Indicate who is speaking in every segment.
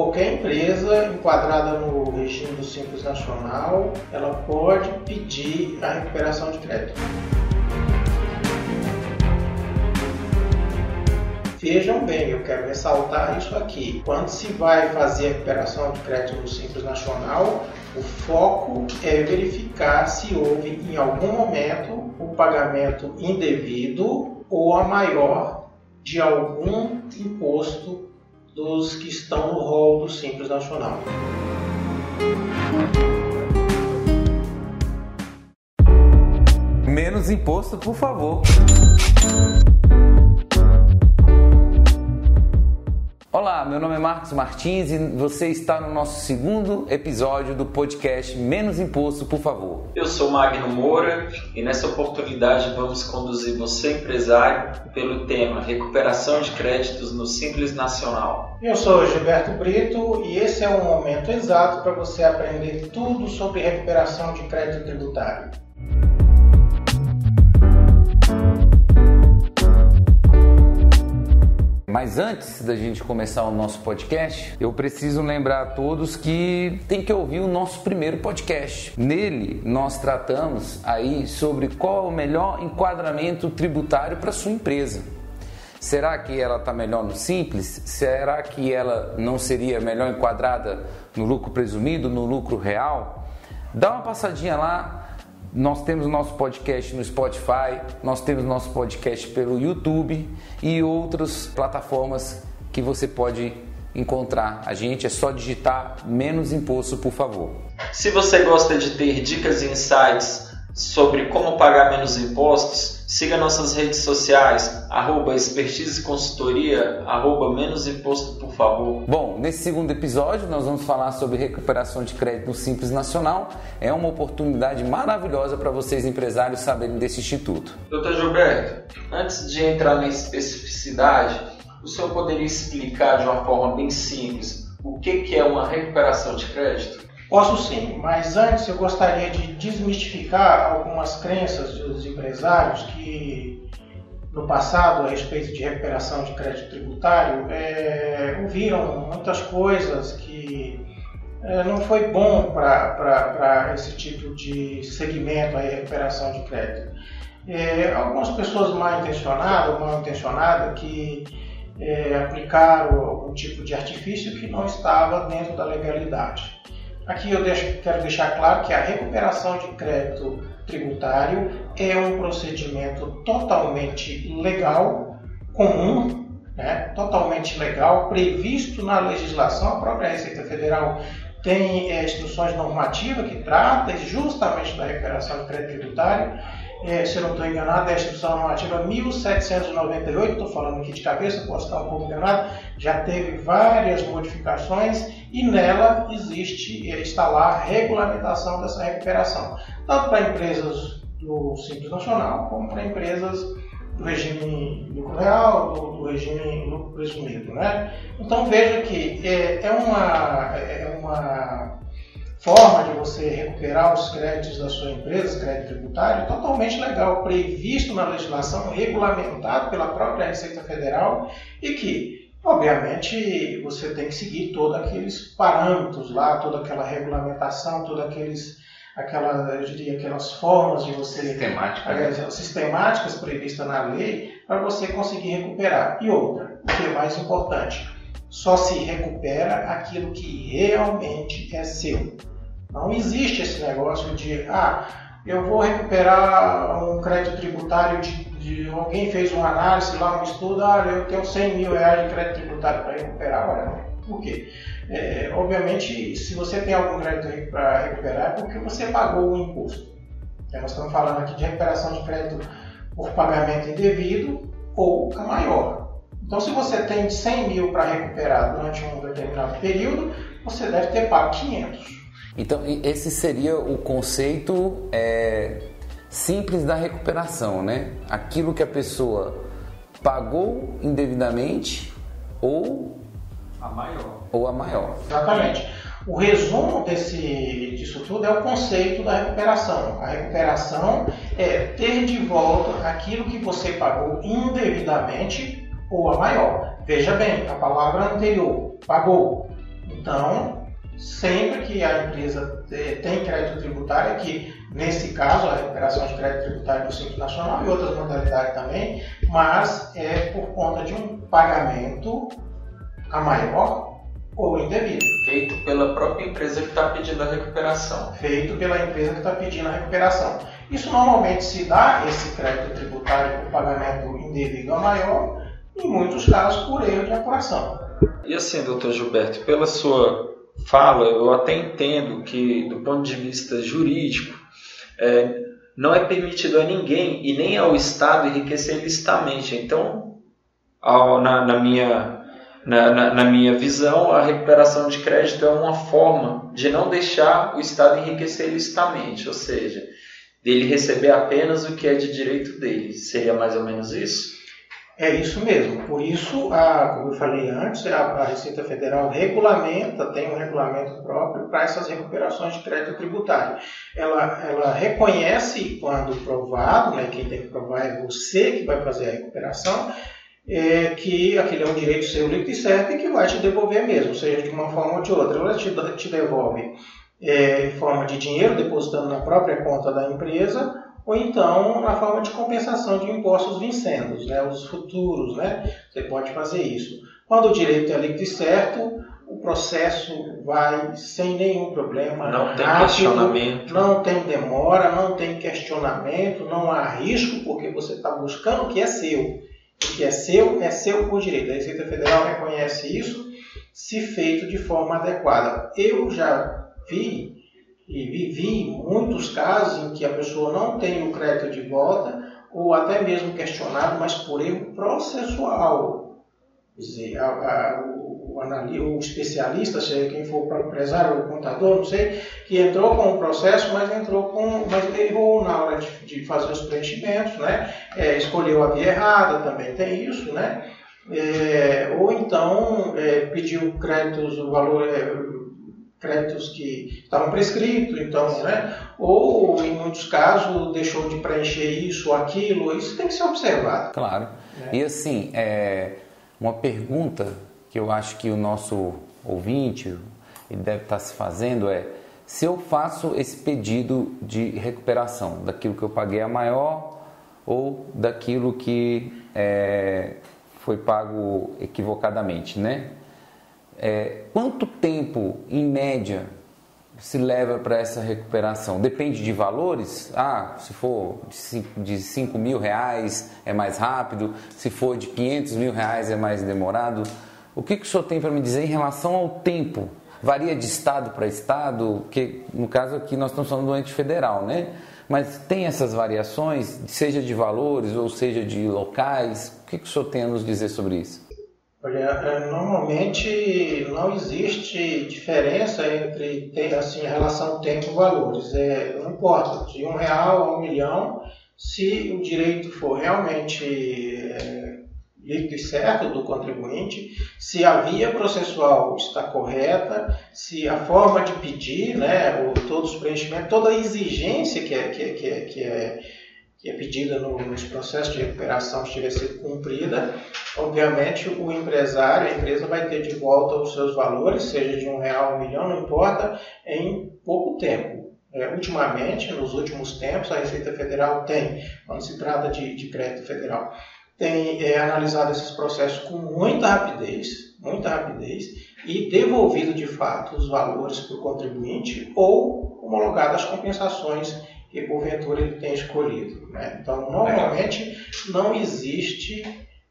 Speaker 1: qualquer empresa enquadrada no regime do Simples Nacional, ela pode pedir a recuperação de crédito. Vejam bem, eu quero ressaltar isso aqui. Quando se vai fazer a recuperação de crédito no Simples Nacional, o foco é verificar se houve em algum momento o pagamento indevido ou a maior de algum imposto dos que estão no rol do Simples Nacional.
Speaker 2: Menos imposto, por favor. Olá, meu nome é Marcos Martins e você está no nosso segundo episódio do podcast Menos Imposto, por favor.
Speaker 3: Eu sou Magno Moura e nessa oportunidade vamos conduzir você, empresário, pelo tema Recuperação de Créditos no Simples Nacional.
Speaker 1: Eu sou Gilberto Brito e esse é o momento exato para você aprender tudo sobre recuperação de crédito tributário.
Speaker 2: Mas antes da gente começar o nosso podcast, eu preciso lembrar a todos que tem que ouvir o nosso primeiro podcast. Nele, nós tratamos aí sobre qual é o melhor enquadramento tributário para sua empresa. Será que ela está melhor no simples? Será que ela não seria melhor enquadrada no lucro presumido, no lucro real? Dá uma passadinha lá, nós temos nosso podcast no Spotify, nós temos nosso podcast pelo YouTube e outras plataformas que você pode encontrar a gente. É só digitar menos imposto, por favor.
Speaker 3: Se você gosta de ter dicas e insights sobre como pagar menos impostos, Siga nossas redes sociais, arroba expertise consultoria, arroba menos imposto por favor.
Speaker 2: Bom, nesse segundo episódio nós vamos falar sobre recuperação de crédito no Simples Nacional. É uma oportunidade maravilhosa para vocês empresários saberem desse instituto.
Speaker 3: Doutor Gilberto, antes de entrar na especificidade, o senhor poderia explicar de uma forma bem simples o que é uma recuperação de crédito?
Speaker 1: Posso sim, mas antes eu gostaria de desmistificar algumas crenças dos empresários que no passado, a respeito de recuperação de crédito tributário, é, ouviram muitas coisas que é, não foi bom para esse tipo de segmento, aí, recuperação de crédito. É, algumas pessoas mal intencionadas, mal intencionadas, que é, aplicaram algum tipo de artifício que não estava dentro da legalidade. Aqui eu deixo, quero deixar claro que a recuperação de crédito tributário é um procedimento totalmente legal, comum, né? totalmente legal, previsto na legislação. A própria Receita Federal tem é, instruções normativas que tratam justamente da recuperação de crédito tributário é, se eu não estou enganado, é a Instrução Normativa 1798, estou falando aqui de cabeça, posso estar um pouco enganado, já teve várias modificações e nela existe, é, está lá a regulamentação dessa recuperação, tanto para empresas do Simples Nacional como para empresas do regime lucro real, do, do regime lucro presumido. Né? Então veja que é, é uma, é uma forma de você recuperar os créditos da sua empresa, crédito tributário, totalmente legal, previsto na legislação, regulamentado pela própria Receita Federal e que, obviamente, você tem que seguir todos aqueles parâmetros lá, toda aquela regulamentação, todas aqueles aquela, eu diria, aquelas formas de você
Speaker 2: Sistemática,
Speaker 1: né? sistemáticas previstas na lei para você conseguir recuperar. E outra, o que é mais importante, só se recupera aquilo que realmente é seu. Não existe esse negócio de, ah, eu vou recuperar um crédito tributário de, de alguém fez uma análise lá, um estudo, ah, eu tenho 100 mil reais de crédito tributário para recuperar, olha, por quê? É, obviamente, se você tem algum crédito para recuperar, é porque você pagou o imposto. Então, nós estamos falando aqui de recuperação de crédito por pagamento indevido ou maior. Então, se você tem 100 mil para recuperar durante um determinado período, você deve ter pago 500.
Speaker 2: Então, esse seria o conceito é, simples da recuperação, né? Aquilo que a pessoa pagou indevidamente ou
Speaker 3: a maior.
Speaker 2: Ou a maior.
Speaker 1: Exatamente. O resumo desse, disso tudo é o conceito da recuperação. A recuperação é ter de volta aquilo que você pagou indevidamente ou a maior. Veja bem, a palavra anterior, pagou. Então, sempre que a empresa tem crédito tributário, que nesse caso a recuperação de crédito tributário do Simples Nacional e outras modalidades também, mas é por conta de um pagamento a maior ou indevido.
Speaker 3: Feito pela própria empresa que está pedindo a recuperação.
Speaker 1: Feito pela empresa que está pedindo a recuperação. Isso normalmente se dá, esse crédito tributário por pagamento indevido a maior, em muitos casos por erro de apuração.
Speaker 3: E assim, doutor Gilberto, pela sua fala, eu até entendo que, do ponto de vista jurídico, é, não é permitido a ninguém e nem ao Estado enriquecer ilicitamente. Então, ao, na, na, minha, na, na, na, minha visão, a recuperação de crédito é uma forma de não deixar o Estado enriquecer ilicitamente, ou seja, dele receber apenas o que é de direito dele. Seria mais ou menos isso?
Speaker 1: É isso mesmo. Por isso, a, como eu falei antes, a, a, Receita Federal regulamenta, tem um regulamento próprio para essas recuperações de crédito tributário. Ela, ela reconhece, quando provado, né, quem tem que provar é você que vai fazer a recuperação, é, que aquele é um direito seu líquido e certo e que vai te devolver mesmo, seja de uma forma ou de outra. Ela te, te devolve é, em forma de dinheiro, depositando na própria conta da empresa, ou então na forma de compensação de impostos vincendos, né, os futuros, né, você pode fazer isso. Quando o direito é líquido e certo, o processo vai sem nenhum problema.
Speaker 3: Não tem questionamento.
Speaker 1: Não tem demora, não tem questionamento, não há risco, porque você está buscando o que é seu. O que é seu é seu por direito. A Receita Federal reconhece isso se feito de forma adequada. Eu já vi e vivi muitos casos em que a pessoa não tem o crédito de volta ou até mesmo questionado, mas por erro processual. Quer dizer, a, a, o, o, o, especialista, seja quem for o empresário ou contador, não sei, que entrou com o processo, mas entrou com. mas errou na hora de, de fazer os preenchimentos, né? É, escolheu a via errada, também tem isso, né? É, ou então é, pediu créditos, o valor é, créditos que estavam prescritos, então, né? Ou em muitos casos deixou de preencher isso ou aquilo, isso tem que ser observado.
Speaker 2: Claro. Né? E assim, é, uma pergunta que eu acho que o nosso ouvinte ele deve estar se fazendo é se eu faço esse pedido de recuperação daquilo que eu paguei a maior ou daquilo que é, foi pago equivocadamente, né? É, quanto tempo, em média, se leva para essa recuperação? Depende de valores? Ah, se for de 5 mil reais é mais rápido, se for de 500 mil reais é mais demorado. O que, que o senhor tem para me dizer em relação ao tempo? Varia de estado para estado, que no caso aqui nós estamos falando do ente federal, né? Mas tem essas variações, seja de valores ou seja de locais? O que, que o senhor tem a nos dizer sobre isso?
Speaker 1: Olha, é, normalmente não existe diferença entre assim, a relação tempo-valores. É, não importa, de um real a um milhão, se o direito for realmente é, líquido e certo do contribuinte, se a via processual está correta, se a forma de pedir, né, o, todos os preenchimentos, toda a exigência que é, que é, que é, que é que é pedida no, nos processos de recuperação estiver sido cumprida, obviamente o empresário, a empresa vai ter de volta os seus valores, seja de um real, um milhão, não importa, em pouco tempo. É, ultimamente, nos últimos tempos, a Receita Federal tem, quando se trata de, de crédito federal, tem é, analisado esses processos com muita rapidez, muita rapidez, e devolvido de fato os valores para o contribuinte ou homologado as compensações que porventura ele tem escolhido. Né? Então, normalmente não existe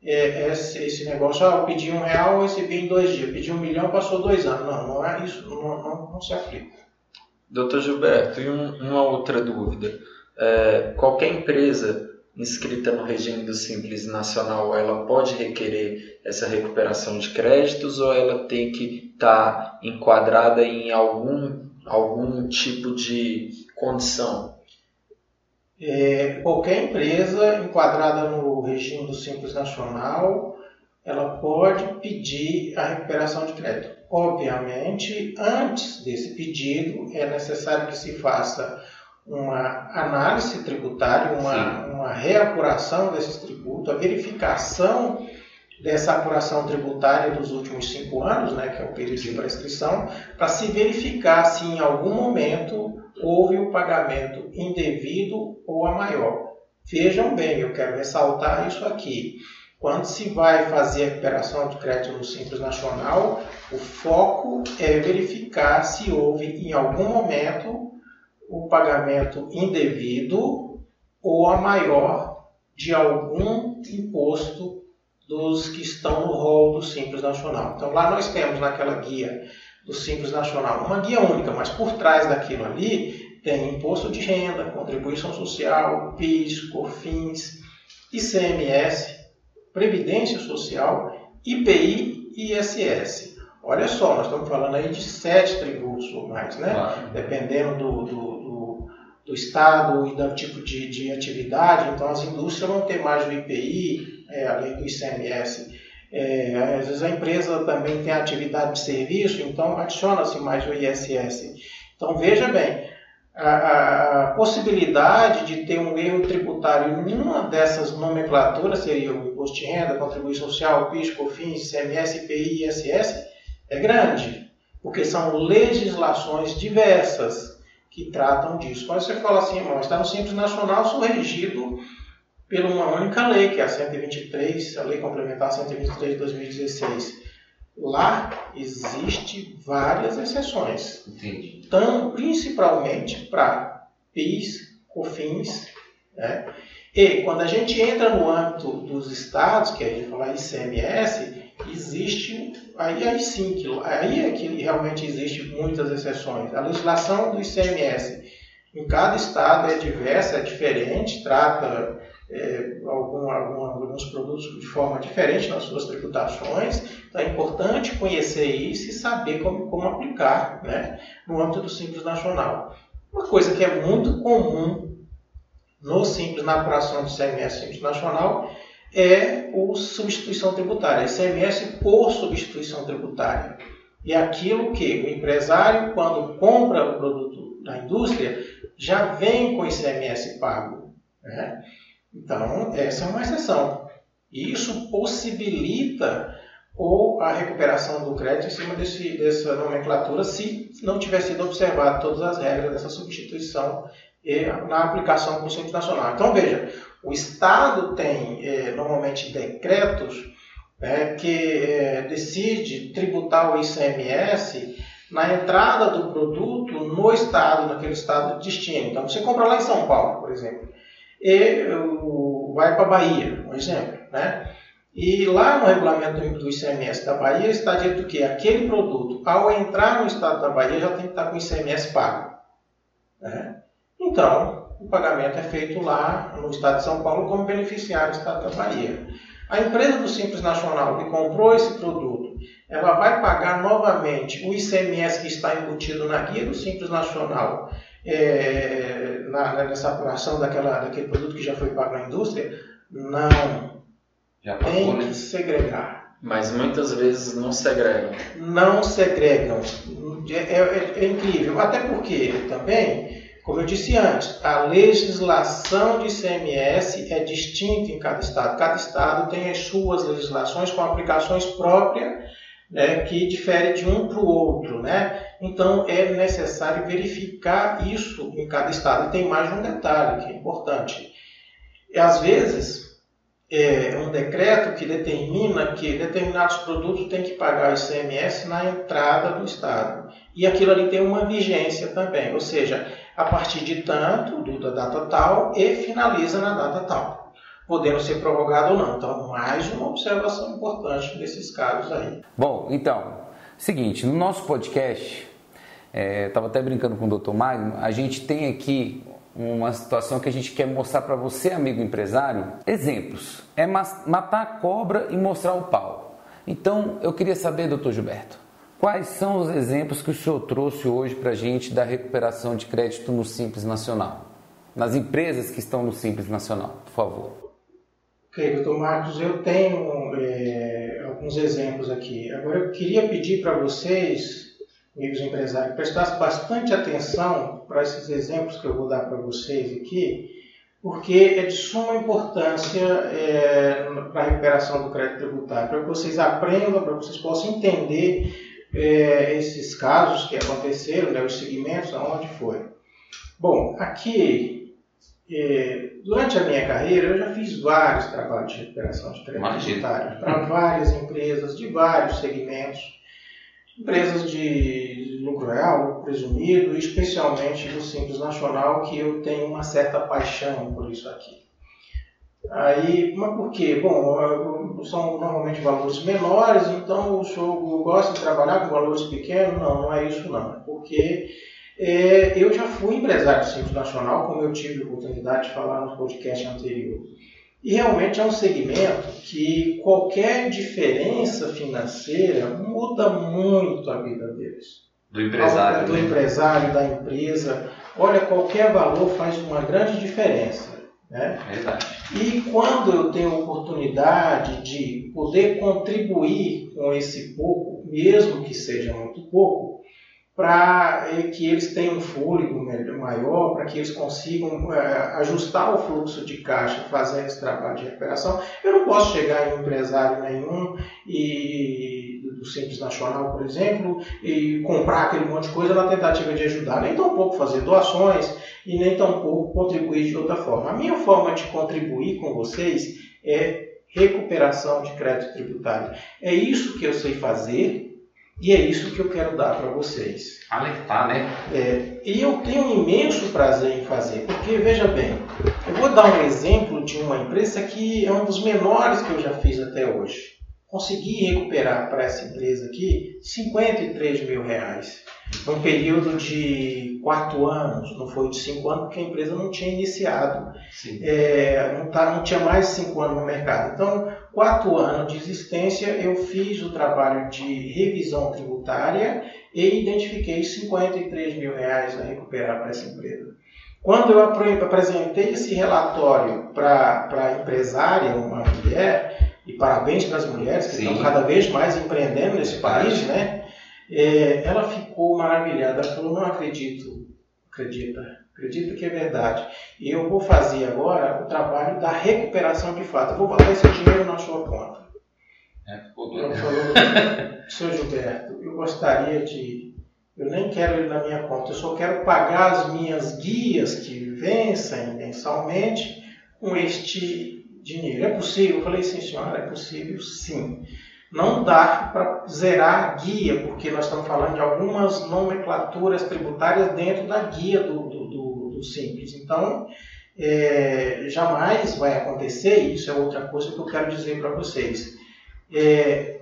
Speaker 1: é, esse, esse, negócio, ah, eu pedi um real, recebi em dois dias, pedi um milhão, passou dois anos. Não, não é isso, não, não, não se aplica.
Speaker 3: Doutor Gilberto, e um, uma outra dúvida. É, qualquer empresa inscrita no regime do Simples Nacional, ela pode requerer essa recuperação de créditos ou ela tem que estar tá enquadrada em algum, algum tipo de condição?
Speaker 1: É, qualquer empresa enquadrada no regime do Simples Nacional, ela pode pedir a recuperação de crédito. Obviamente, antes desse pedido, é necessário que se faça uma análise tributária, uma, uma reapuração desses tributos, a verificação dessa apuração tributária dos últimos cinco anos, né, que é o período de prescrição, para se verificar se em algum momento houve o pagamento indevido ou a maior. Vejam bem, eu quero ressaltar isso aqui. Quando se vai fazer a recuperação de crédito no Simples Nacional, o foco é verificar se houve em algum momento o pagamento indevido ou a maior de algum imposto dos que estão no rol do Simples Nacional. Então lá nós temos naquela guia do Simples Nacional uma guia única, mas por trás daquilo ali tem imposto de renda, contribuição social, PIS, COFINS, ICMS, Previdência Social, IPI e ISS. Olha só, nós estamos falando aí de sete tributos ou mais, né? Claro. Dependendo do, do, do, do, estado e do tipo de, de atividade. Então, as indústrias vão ter mais do IPI, é, além do ICMS. É, às vezes a empresa também tem atividade de serviço, então adiciona-se mais o ISS. Então veja bem, a, a, possibilidade de ter um erro tributário em uma dessas nomenclaturas seria o imposto de renda, contribuição social, PIS, COFINS, ICMS, IPI e ISS, é grande, porque são legislações diversas que tratam disso. Quando você fala assim, irmão, está no Simples Nacional, sou regido por uma única lei, que é a 123, a Lei Complementar 123 de 2016. Lá existe várias exceções. Entendi. Então, principalmente para PIS, COFINS, né? E quando a gente entra no âmbito dos estados, que a gente fala ICMS, existe aí, aí sim que aí é que realmente existe muitas exceções. A legislação do ICMS em cada estado é diversa, é diferente, trata é, algum, algum, alguns produtos de forma diferente nas suas tributações. Então é importante conhecer isso e saber como, como aplicar né, no âmbito do Simples Nacional. Uma coisa que é muito comum no Simples, na apuração do CMS Simples Nacional, é o substituição tributária, ICMS por substituição tributária. É aquilo que o empresário, quando compra o produto da indústria, já vem com ICMS pago. Né? Então, essa é uma exceção. E isso possibilita ou a recuperação do crédito em cima desse, dessa nomenclatura se não tiver sido observado todas as regras dessa substituição na aplicação do Simples Nacional. Então, veja, o Estado tem é, normalmente decretos é, que é, decide tributar o ICMS na entrada do produto no estado, naquele estado de destino. Então, você compra lá em São Paulo, por exemplo e vai para a Bahia, um exemplo. Né? E lá no regulamento do ICMS da Bahia está dito que aquele produto, ao entrar no estado da Bahia, já tem que estar com o ICMS pago. Né? Então, o pagamento é feito lá no estado de São Paulo como beneficiário do estado da Bahia. A empresa do Simples Nacional que comprou esse produto, ela vai pagar novamente o ICMS que está embutido na guia do Simples Nacional é, na, nessa apuração daquela, daquele produto que já foi pago na indústria? Não. Já Tem né? que segregar.
Speaker 3: Mas muitas vezes não segregam.
Speaker 1: Não segregam. É, é, é incrível. Até porque também, como eu disse antes, a legislação de ICMS é distinta em cada estado. Cada estado tem as suas legislações com aplicações próprias né, que difere de um para o outro. Né? Então é necessário verificar isso em cada estado. E tem mais um detalhe que é importante. Às vezes, é um decreto que determina que determinados produtos têm que pagar o ICMS na entrada do estado. E aquilo ali tem uma vigência também, ou seja, a partir de tanto, do, da data tal, e finaliza na data tal podendo ser prorrogado ou não. Então, mais uma observação importante nesses casos aí.
Speaker 2: Bom, então, seguinte, no nosso podcast, estava é, até brincando com o Dr. Magno, a gente tem aqui uma situação que a gente quer mostrar para você, amigo empresário, exemplos. É matar a cobra e mostrar o pau. Então, eu queria saber, doutor Gilberto, quais são os exemplos que o senhor trouxe hoje para a gente da recuperação de crédito no Simples Nacional? Nas empresas que estão no Simples Nacional, por favor.
Speaker 1: Doutor Marcos, eu tenho é, alguns exemplos aqui. Agora, eu queria pedir para vocês, amigos empresários, prestassem bastante atenção para esses exemplos que eu vou dar para vocês aqui, porque é de suma importância é, para a recuperação do crédito tributário, para que vocês aprendam, para que vocês possam entender é, esses casos que aconteceram, né, os segmentos, aonde foi. Bom, aqui, durante a minha carreira, eu já fiz vários trabalhos de recuperação de crédito tributário para várias empresas de vários segmentos, empresas de lucro real, presumido, especialmente do Simples Nacional, que eu tenho uma certa paixão por isso aqui. Aí, mas por quê? Bom, são normalmente valores menores, então o senhor gosta de trabalhar com valores pequenos? Não, não é isso não. Porque é, eu já fui empresário do Simples Nacional, como eu tive a oportunidade de falar no podcast anterior. E realmente é um segmento que qualquer diferença financeira muda muito a vida deles.
Speaker 2: Do empresário.
Speaker 1: Do né? empresário, da empresa. Olha, qualquer valor faz uma grande diferença. Né?
Speaker 2: Verdade.
Speaker 1: E quando eu tenho a oportunidade de poder contribuir com esse pouco, mesmo que seja muito pouco, para que eles tenham um fôlego maior, para que eles consigam é, ajustar o fluxo de caixa fazendo esse trabalho de recuperação. Eu não posso chegar em empresário nenhum e do Simples Nacional, por exemplo, e comprar aquele monte de coisa na tentativa de ajudar, nem tão pouco fazer doações e nem tão pouco contribuir de outra forma. A minha forma de contribuir com vocês é recuperação de crédito tributário. É isso que eu sei fazer e é isso que eu quero dar para vocês.
Speaker 2: Alertar, né?
Speaker 1: É, e eu tenho um imenso prazer em fazer, porque veja bem, eu vou dar um exemplo de uma empresa que é um dos menores que eu já fiz até hoje. Consegui recuperar para essa empresa aqui 53 mil reais. Num período de quatro anos, não foi de cinco anos, porque a empresa não tinha iniciado. É, não, tá, não tinha mais cinco anos no mercado. Então, quatro anos de existência, eu fiz o trabalho de revisão tributária e identifiquei 53 mil reais a recuperar para essa empresa. Quando eu apresentei esse relatório para a empresária, uma mulher, e parabéns para as mulheres que Sim. estão cada vez mais empreendendo nesse país, né? É, ela ficou maravilhada, ela falou, não acredito, acredita, acredita que é verdade. E eu vou fazer agora o trabalho da recuperação de fato. Eu vou botar esse dinheiro na sua conta.
Speaker 2: É,
Speaker 1: ela falou, senhor Gilberto, eu gostaria de. Eu nem quero ele na minha conta, eu só quero pagar as minhas guias que vencem mensalmente com este dinheiro. É possível? Eu falei, sim, senhora, é possível sim. Não dá para zerar a guia, porque nós estamos falando de algumas nomenclaturas tributárias dentro da guia do, do, do, do Simples. Então, é, jamais vai acontecer, isso é outra coisa que eu quero dizer para vocês. É,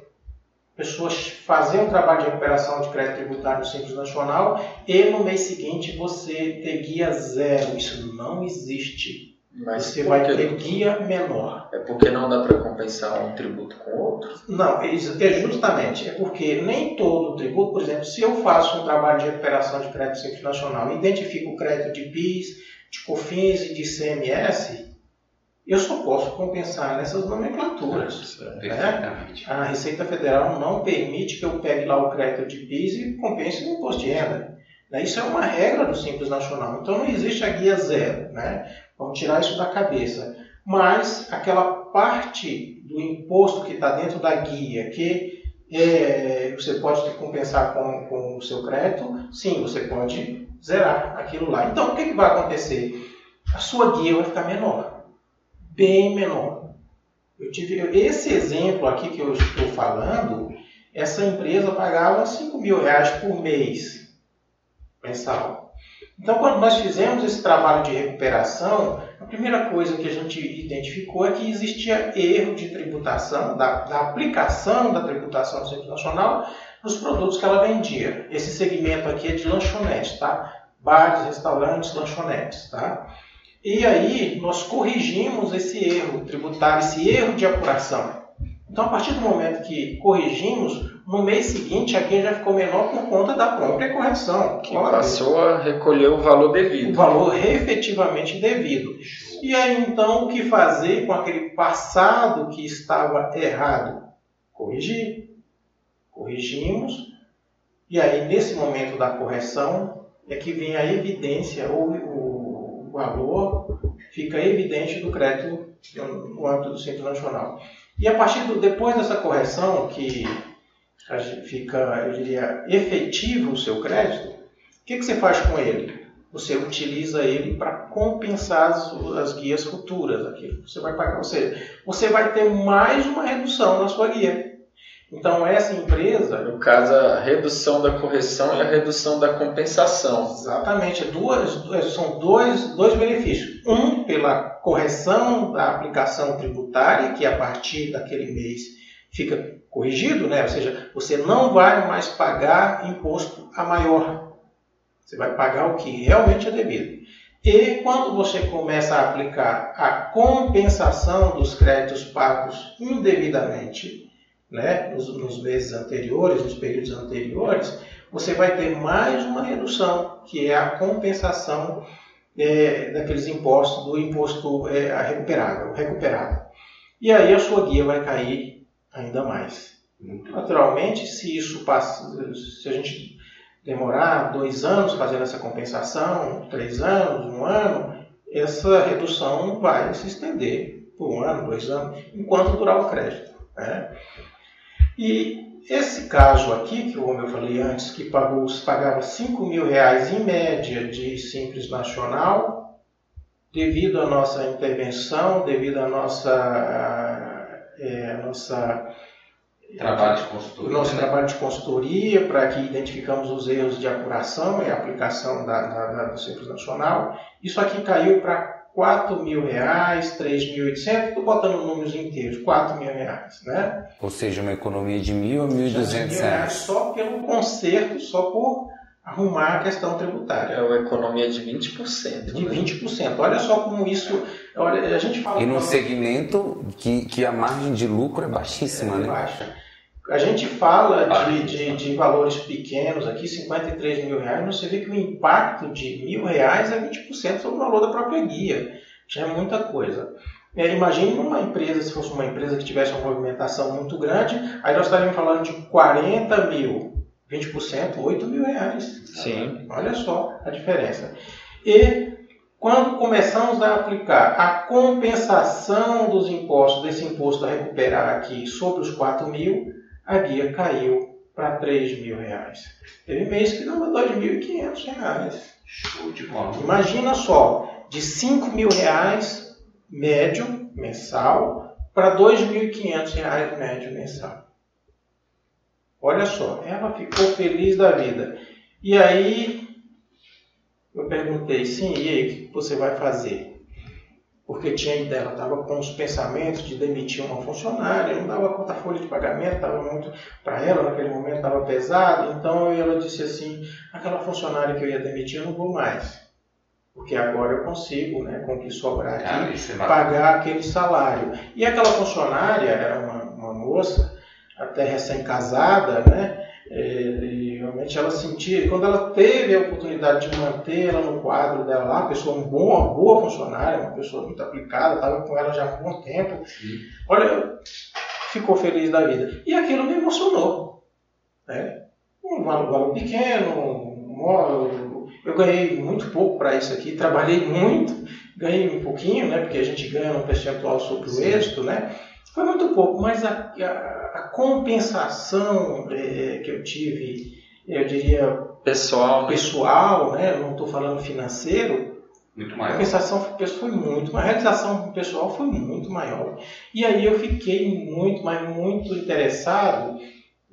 Speaker 1: pessoas fazer um trabalho de recuperação de crédito tributário no Simples Nacional e no mês seguinte você ter guia zero. Isso não existe. Mas você vai ter guia menor.
Speaker 3: É porque não dá para compensar um tributo com outro?
Speaker 1: Não, é, é justamente, é porque nem todo tributo, por exemplo, se eu faço um trabalho de recuperação de crédito simples nacional e identifico o crédito de PIS, de COFINS e de CMS, eu só posso compensar nessas nomenclaturas. Né? A Receita Federal não permite que eu pegue lá o crédito de PIS e compense no imposto de renda. Né? Isso é uma regra do Simples Nacional. Então não existe a guia zero. Né? Vamos tirar isso da cabeça. Mas aquela parte do imposto que está dentro da guia, que é, você pode compensar com, com o seu crédito, sim, você pode zerar aquilo lá. Então, o que, que vai acontecer? A sua guia vai ficar menor, bem menor. Eu tive esse exemplo aqui que eu estou falando, essa empresa pagava 5 mil reais por mês mensal. Então, quando nós fizemos esse trabalho de recuperação, a primeira coisa que a gente identificou é que existia erro de tributação, da, da aplicação da tributação do Centro Nacional nos produtos que ela vendia. Esse segmento aqui é de lanchonetes, tá? Bares, restaurantes, lanchonetes, tá? E aí nós corrigimos esse erro tributário, esse erro de apuração. Então, a partir do momento que corrigimos, no mês seguinte a guia já ficou menor por conta da própria correção.
Speaker 3: Que passou a recolher o valor devido.
Speaker 1: O valor efetivamente devido. E aí então o que fazer com aquele passado que estava errado? Corrigir. Corrigimos. E aí nesse momento da correção é que vem a evidência ou o, valor fica evidente do crédito no âmbito do Simples Nacional. E a partir do, depois dessa correção, que fica, eu diria, efetivo o seu crédito, o que, que você faz com ele? Você utiliza ele para compensar as, as, guias futuras. Aqui. Você vai pagar, você, você vai ter mais uma redução na sua guia. Então, essa empresa.
Speaker 3: No caso, a redução da correção e a redução da compensação.
Speaker 1: Exatamente. Duas, são dois, dois benefícios. Um, pela correção da aplicação tributária, que a partir daquele mês fica corrigido, né? ou seja, você não vai mais pagar imposto a maior. Você vai pagar o que realmente é devido. E quando você começa a aplicar a compensação dos créditos pagos indevidamente, né, nos, nos meses anteriores, nos períodos anteriores, você vai ter mais uma redução, que é a compensação é, daqueles impostos, do imposto é, recuperado, recuperado. E aí a sua guia vai cair ainda mais. Naturalmente, se isso passa, se a gente demorar dois anos fazendo essa compensação, três anos, um ano, essa redução vai se estender por um ano, dois anos, enquanto durar o crédito. Né? E esse caso aqui, que como eu falei antes, que pagou, pagava 5 mil reais em média de Simples Nacional, devido à nossa intervenção, devido à nossa, é, a nossa
Speaker 2: trabalho de consultoria,
Speaker 1: nosso né? trabalho de consultoria para que identificamos os erros de apuração e aplicação da, da, da, do Simples Nacional. Isso aqui caiu para 4 mil reais, 3.800, estou botando números inteiros, 4 mil reais, né?
Speaker 2: Ou seja, uma economia de mil a 1.200 reais.
Speaker 1: Só pelo conserto, só por arrumar a questão tributária.
Speaker 3: É uma economia de 20%.
Speaker 1: De né? 20%. Olha só como isso... Olha, a gente fala...
Speaker 2: E num segmento que, que a margem de lucro é baixíssima, é, né?
Speaker 1: Baixa. A gente fala de, de, de, valores pequenos aqui, 53 mil reais, mas você vê que o impacto de mil reais é 20% sobre o valor da própria guia. Já é muita coisa. É, imagine uma empresa, se fosse uma empresa que tivesse uma movimentação muito grande, aí nós estaríamos falando de 40 mil, 20%, 8 mil reais.
Speaker 3: Sim.
Speaker 1: Olha só a diferença. E quando começamos a aplicar a compensação dos impostos, desse imposto a recuperar aqui sobre os 4 mil, a guia caiu para 3 mil reais. Teve mês que dava 2.500 reais.
Speaker 2: Show de bola.
Speaker 1: Imagina só, de 5 mil reais médio mensal para 2.500 reais médio mensal. Olha só, ela ficou feliz da vida. E aí eu perguntei, sim, e aí, o que você vai fazer? porque tinha ela estava com os pensamentos de demitir uma funcionária, não dava conta folha de pagamento, estava muito para ela naquele momento estava pesado, então ela disse assim, aquela funcionária que eu ia demitir eu não vou mais, porque agora eu consigo, né, com o que sobrar aqui, ah, pagar aquele salário. E aquela funcionária era uma, uma moça, até recém-casada, né, e, realmente ela sentia, quando ela teve a oportunidade de manter ela no quadro dela lá, uma pessoa, uma boa, uma boa funcionária, uma pessoa muito aplicada, estava com ela já há um bom tempo, Sim. olha, ficou feliz da vida. E aquilo me emocionou. Né? Um valor, valor pequeno, um, eu ganhei muito pouco para isso aqui, trabalhei muito, ganhei um pouquinho, né, porque a gente ganha um percentual sobre o êxito, né? Foi muito pouco, mas a, a, a compensação é, que eu tive, eu diria
Speaker 3: pessoal,
Speaker 1: né? pessoal, né? Não estou falando financeiro.
Speaker 2: Muito maior.
Speaker 1: A compensação foi muito, a realização pessoal foi muito maior. E aí eu fiquei muito, mas muito interessado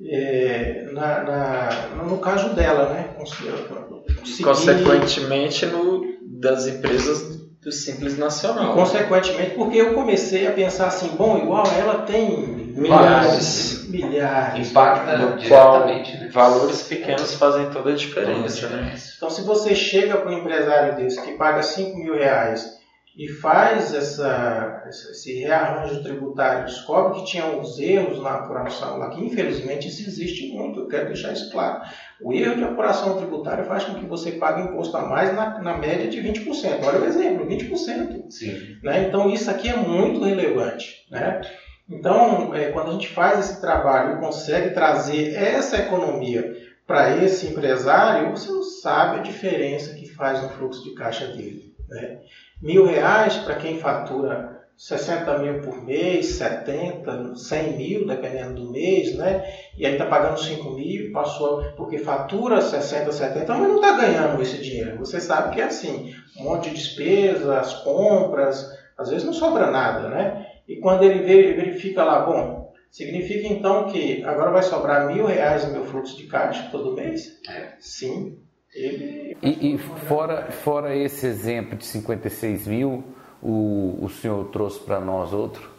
Speaker 1: é, na, na, no caso dela, né?
Speaker 3: Consegui... Consequentemente, no, das empresas do Simples Nacional.
Speaker 1: E, consequentemente, porque eu comecei a pensar assim, bom, igual ela tem milhares, milhares.
Speaker 2: Impacta diretamente, né?
Speaker 3: Valores pequenos fazem toda a diferença, né?
Speaker 1: Então, se você chega para um empresário desse que paga 5 mil reais e faz essa, esse rearranjo tributário, descobre que tinha uns erros na apuração lá, que infelizmente isso existe muito, eu quero deixar isso claro. O erro de apuração tributária faz com que você pague imposto a mais na, na média de 20%. Olha o exemplo, 20%.
Speaker 2: Sim.
Speaker 1: Né? Então isso aqui é muito relevante. Né? Então, é, quando a gente faz esse trabalho e consegue trazer essa economia para esse empresário, você não sabe a diferença que faz no fluxo de caixa dele. Né? Mil reais para quem fatura 60 mil por mês, 70, 100 mil, dependendo do mês, né? E aí está pagando 5 mil, passou, porque fatura 60, 70, mas não está ganhando esse dinheiro. Você sabe que é assim, um monte de despesas, compras, às vezes não sobra nada, né? E quando ele vê, ele verifica lá, bom, significa então que agora vai sobrar mil reais no meu fluxo de caixa todo mês?
Speaker 2: É.
Speaker 1: Sim. Ele...
Speaker 2: E, e fora, fora esse exemplo de 56 mil, o, o senhor trouxe para nós outro?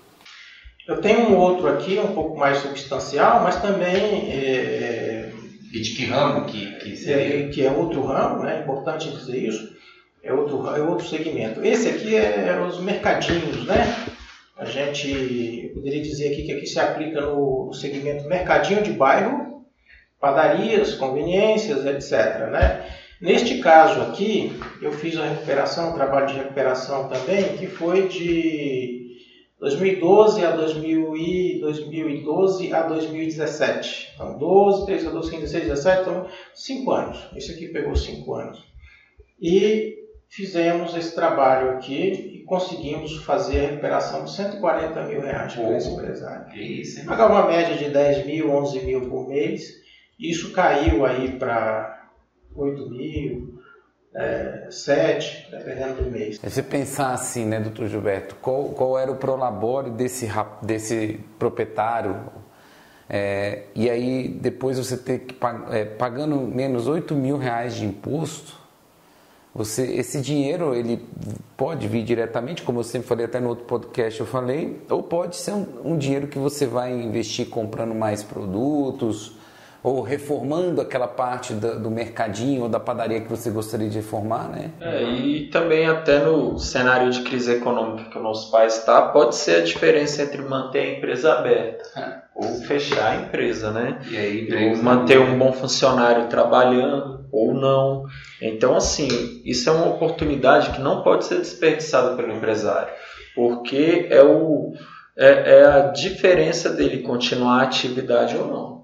Speaker 1: Eu tenho um outro aqui, um pouco mais substancial, mas também. É,
Speaker 2: e de que ramo que, que seria?
Speaker 1: É, que é outro ramo, né? é importante dizer isso. É outro, é outro segmento. Esse aqui é os mercadinhos, né? A gente poderia dizer aqui que aqui se aplica no segmento mercadinho de bairro, padarias, conveniências, etc. Né? Neste caso aqui, eu fiz a recuperação, um trabalho de recuperação também, que foi de 2012 a 2000 e 2012 a 2017. Então, 12, 13, 14, 15, 16, 17, então 5 anos. Esse aqui pegou 5 anos. E fizemos esse trabalho aqui e conseguimos fazer a recuperação de 140 mil reais para esse empresário. Pagava uma média de 10 mil, 11 mil por mês. Isso caiu aí para 8 mil, é, 7, dependendo do mês.
Speaker 2: Se você pensar assim, né, doutor Gilberto, qual, qual era o prolabore desse, desse proprietário? É, e aí depois você ter que é, pagando menos 8 mil reais de imposto, você, esse dinheiro ele pode vir diretamente, como eu sempre falei até no outro podcast eu falei, ou pode ser um, um dinheiro que você vai investir comprando mais produtos, ou reformando aquela parte do, do, mercadinho ou da padaria que você gostaria de reformar, né?
Speaker 3: É, e também até no cenário de crise econômica que o nosso país está, pode ser a diferença entre manter a empresa aberta é. ou fechar a empresa, né?
Speaker 2: E aí,
Speaker 3: ou manter um bom funcionário trabalhando ou não. Então, assim, isso é uma oportunidade que não pode ser desperdiçada pelo empresário, porque é, o, é, é a diferença dele continuar a atividade ou não.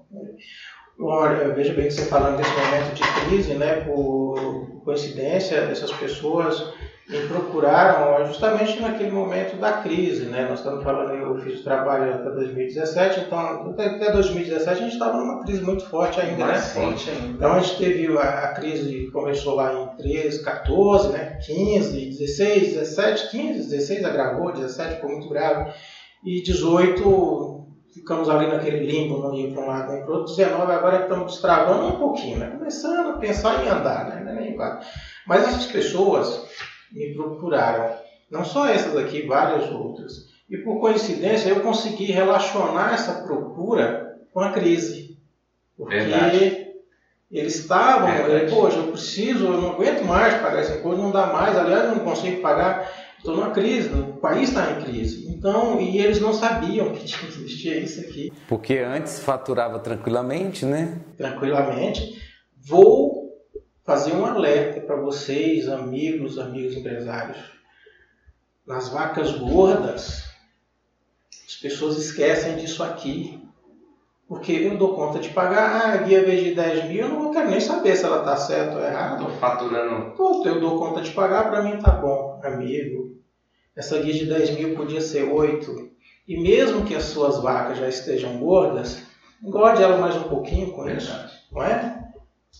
Speaker 1: Olha, veja bem que você falando desse momento de crise, né? Por coincidência, essas pessoas me procuraram justamente naquele momento da crise, né? Nós estamos falando, eu fiz trabalho até 2017, então até 2017 a gente estava numa crise muito forte ainda,
Speaker 3: Mais
Speaker 1: né?
Speaker 3: Forte ainda.
Speaker 1: Então a gente teve a, a, crise começou lá em 13, 14, né? 15, 16, 17, 15, 16 agravou, 17 ficou muito grave e 18 ficamos ali naquele limbo, não ia para um lado nem para o outro. 19 agora estamos destravando um pouquinho, né? começando a pensar em andar, né? Nem Mas essas pessoas me procuraram, não só essas aqui, várias outras. E por coincidência eu consegui relacionar essa procura com a crise. Porque Verdade. eles estavam, poxa, eu preciso, eu não aguento mais pagar essa coisa, não dá mais, aliás, eu não consigo pagar estou numa crise, o país está em crise. Então, e eles não sabiam que existia isso aqui.
Speaker 2: Porque antes faturava tranquilamente, né?
Speaker 1: Tranquilamente. Vou fazer um alerta para vocês, amigos, amigos empresários. Nas vacas gordas, as pessoas esquecem disso aqui. Porque eu dou conta de pagar, ah, a guia veio de 10 mil, eu não quero nem saber se ela está certa ou errada.
Speaker 2: Estou faturando.
Speaker 1: Pronto, eu dou conta de pagar, para mim tá bom, amigo. Essa guia de 10 mil podia ser 8. E mesmo que as suas vacas já estejam gordas, engorde ela mais um pouquinho com isso. Não é?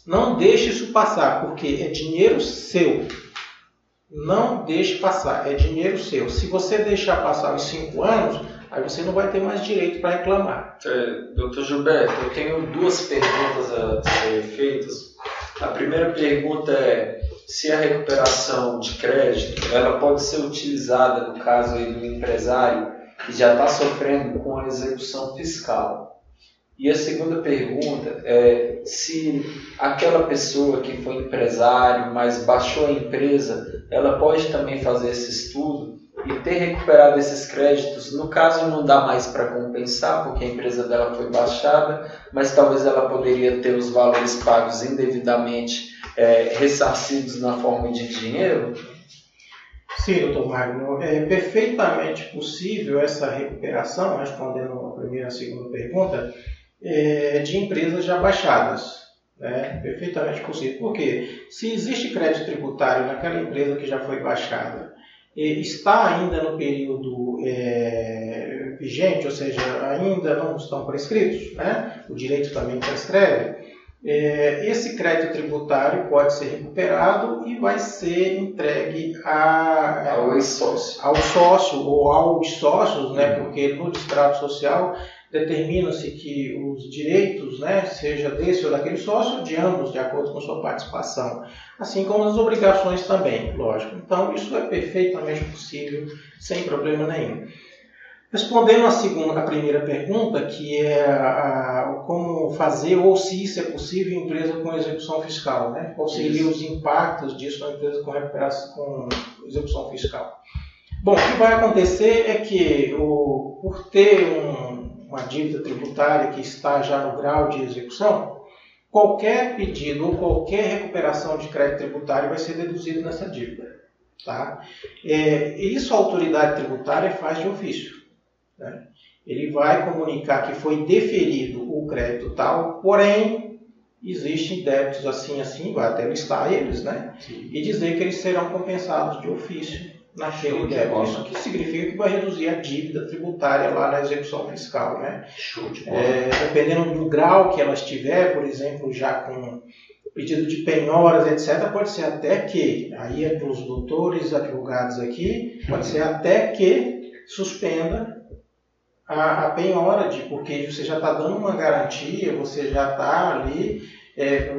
Speaker 1: Não deixe isso passar, porque é dinheiro seu. Não deixe passar, é dinheiro seu. Se você deixar passar os 5 anos, aí você não vai ter mais direito para reclamar.
Speaker 3: É, doutor Gilberto, eu tenho duas perguntas a serem feitas. A primeira pergunta é se a recuperação de crédito ela pode ser utilizada no caso aí do empresário que já está sofrendo com a execução fiscal. E a segunda pergunta é se aquela pessoa que foi empresário, mas baixou a empresa, ela pode também fazer esse estudo e ter recuperado esses créditos, no caso não dá mais para compensar, porque a empresa dela foi baixada, mas talvez ela poderia ter os valores pagos indevidamente é, ressarcidos na forma de dinheiro?
Speaker 1: Sim, doutor Magno, é perfeitamente possível essa recuperação, respondendo a primeira e a segunda pergunta, é, de empresas já baixadas. É perfeitamente possível. Por quê? Se existe crédito tributário naquela empresa que já foi baixada, está ainda no período é, vigente, ou seja, ainda não estão prescritos, né? o direito também prescreve, é, esse crédito tributário pode ser recuperado e vai ser entregue a,
Speaker 3: ao sócio.
Speaker 1: ao sócio ou aos sócios, né? porque no distrato social determina-se que os direitos, né, seja desse ou daquele sócio, de ambos, de acordo com sua participação, assim como as obrigações também, lógico. Então, isso é perfeitamente possível, sem problema nenhum. Respondendo a segunda, a primeira pergunta, que é a, a, como fazer ou se isso é possível em empresa com execução fiscal, né? Quais seriam os impactos disso na empresa com, recuperação, com execução fiscal? Bom, o que vai acontecer é que, o, por ter um, uma dívida tributária que está já no grau de execução, qualquer pedido ou qualquer recuperação de crédito tributário vai ser deduzido nessa dívida. Tá? É, isso a autoridade tributária faz de ofício. Né? Ele vai comunicar que foi deferido o crédito tal, porém existem débitos assim assim, vai até listar eles, né? E dizer que eles serão compensados de ofício naquele débito. Isso que significa que vai reduzir a dívida tributária lá na execução fiscal, né?
Speaker 3: Show de bola.
Speaker 1: É, dependendo do grau que ela estiver, por exemplo, já com pedido de penhoras, etc., pode ser até que, aí é para os doutores advogados aqui, pode ser até que suspenda a, a penhora, de, porque você já está dando uma garantia, você já está ali. É,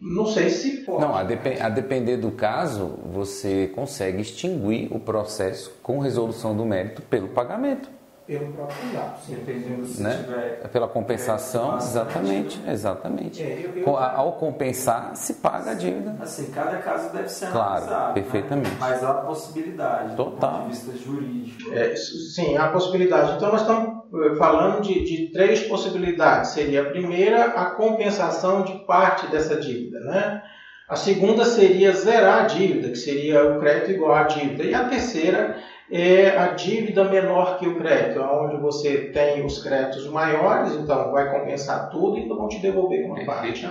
Speaker 1: não sei se pode.
Speaker 2: Não, a, dep a, depender do caso, você consegue extinguir o processo com resolução do mérito pelo pagamento
Speaker 1: pelo próprio mandato.
Speaker 4: Dependendo se
Speaker 2: né?
Speaker 4: tiver.
Speaker 2: Pela compensação, exatamente, exatamente.
Speaker 1: É, eu, eu,
Speaker 2: Ao compensar, se paga a dívida.
Speaker 4: Assim, cada caso deve ser
Speaker 2: Claro,
Speaker 4: analisado.
Speaker 2: perfeitamente.
Speaker 4: Né? Mas há possibilidade,
Speaker 2: Total.
Speaker 4: do ponto de vista jurídico.
Speaker 1: é, sim, há possibilidade. Então, nós estamos falando de, de três possibilidades. Seria a primeira, a compensação de parte dessa dívida, né? A segunda seria zerar a dívida, que seria o crédito igual à dívida. E a terceira é a dívida menor que o crédito, onde você tem os créditos maiores, então vai compensar tudo e vão te devolver uma parte.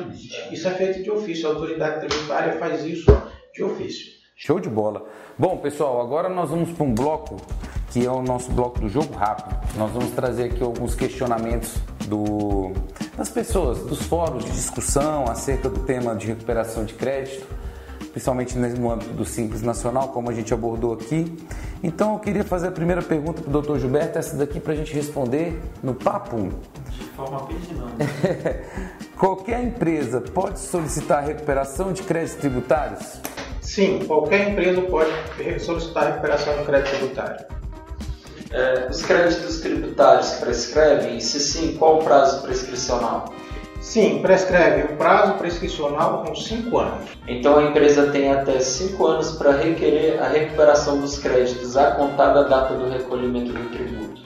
Speaker 1: Isso é feito de ofício, a autoridade tributária faz isso de ofício.
Speaker 2: Show de bola. Bom, pessoal, agora nós vamos para um bloco que é o nosso bloco do jogo rápido. Nós vamos trazer aqui alguns questionamentos do, das pessoas, dos fóruns de discussão acerca do tema de recuperação de crédito, principalmente no âmbito do Simples Nacional, como a gente abordou aqui. Então eu queria fazer a primeira pergunta para o Dr. Gilberto, essa daqui para a gente responder no papo.
Speaker 4: De forma dinâmica.
Speaker 2: Qualquer empresa pode solicitar recuperação de créditos tributários?
Speaker 1: Sim, qualquer empresa pode solicitar recuperação de crédito tributário.
Speaker 3: É, os créditos tributários prescrevem? E se sim, qual o prazo prescricional?
Speaker 1: Sim, prescreve. O prazo prescricional são 5 anos.
Speaker 3: Então a empresa tem até 5 anos para requerer a recuperação dos créditos a contar da data do recolhimento do tributo.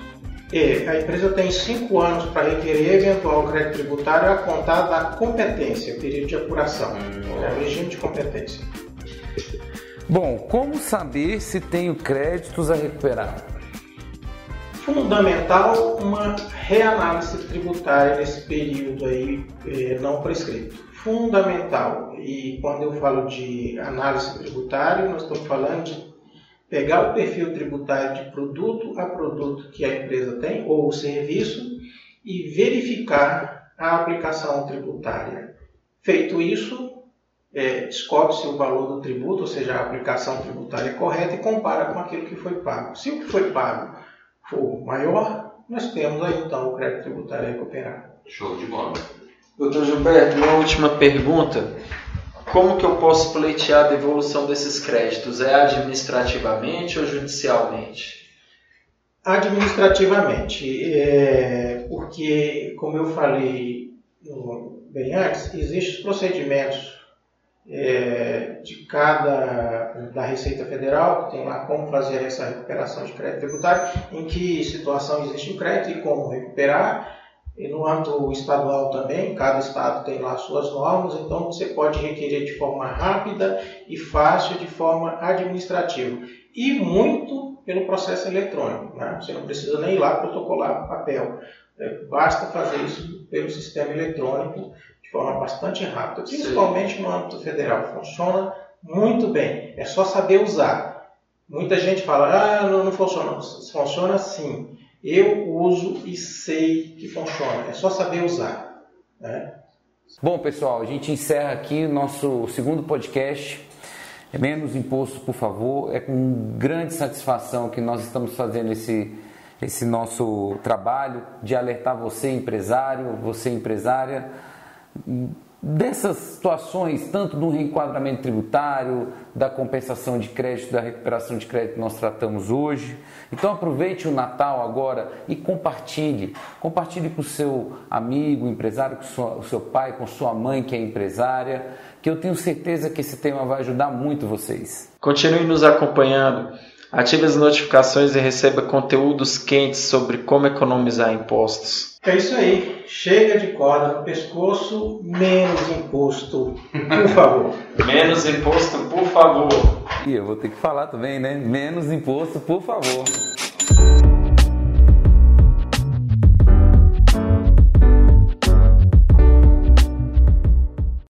Speaker 1: E a empresa tem 5 anos para requerer eventual crédito tributário a contar da competência, período de apuração, é o regime de competência.
Speaker 2: Bom, como saber se tenho créditos a recuperar?
Speaker 1: Fundamental uma reanálise tributária nesse período aí eh, não prescrito. Fundamental. E quando eu falo de análise tributária, nós estamos falando de pegar o perfil tributário de produto a produto que a empresa tem ou serviço e verificar a aplicação tributária. Feito isso, é, descobre-se o valor do tributo, ou seja, a aplicação tributária correta e compara com aquilo que foi pago. Se o que foi pago for maior, nós temos aí então o crédito tributário recuperado.
Speaker 3: Show de bola. Doutor Gilberto, uma última pergunta. Como que eu posso pleitear a devolução desses créditos? É administrativamente ou judicialmente?
Speaker 1: Administrativamente, é, porque, como eu falei bem antes, existem os procedimentos é, de cada da Receita Federal, que tem lá como fazer essa recuperação de crédito tributário, em que situação existe o crédito e como recuperar. E no âmbito estadual também, cada estado tem lá suas normas, então você pode requerer de forma rápida e fácil, de forma administrativa. E muito pelo processo eletrônico. Né? Você não precisa nem ir lá protocolar papel. É, basta fazer isso pelo sistema eletrônico forma bastante rápida, principalmente no âmbito federal. Funciona muito bem, é só saber usar. Muita gente fala, ah, não, não funciona. Funciona sim. Eu uso e sei que funciona. É só saber usar. Né?
Speaker 2: Bom, pessoal, a gente encerra aqui o nosso segundo podcast. É menos imposto, por favor. É com grande satisfação que nós estamos fazendo esse, esse nosso trabalho de alertar você, empresário, você, empresária, dessas situações, tanto do reenquadramento tributário, da compensação de crédito, da recuperação de crédito que nós tratamos hoje. Então aproveite o Natal agora e compartilhe. Compartilhe com o seu amigo, empresário, com o seu pai, com sua mãe que é empresária, que eu tenho certeza que esse tema vai ajudar muito vocês.
Speaker 3: Continue nos acompanhando. Ative as notificações e receba conteúdos quentes sobre como economizar impostos.
Speaker 1: É isso aí. Chega de corda no pescoço, menos imposto, por favor.
Speaker 3: menos imposto, por favor.
Speaker 2: E eu vou ter que falar também, né? Menos imposto, por favor.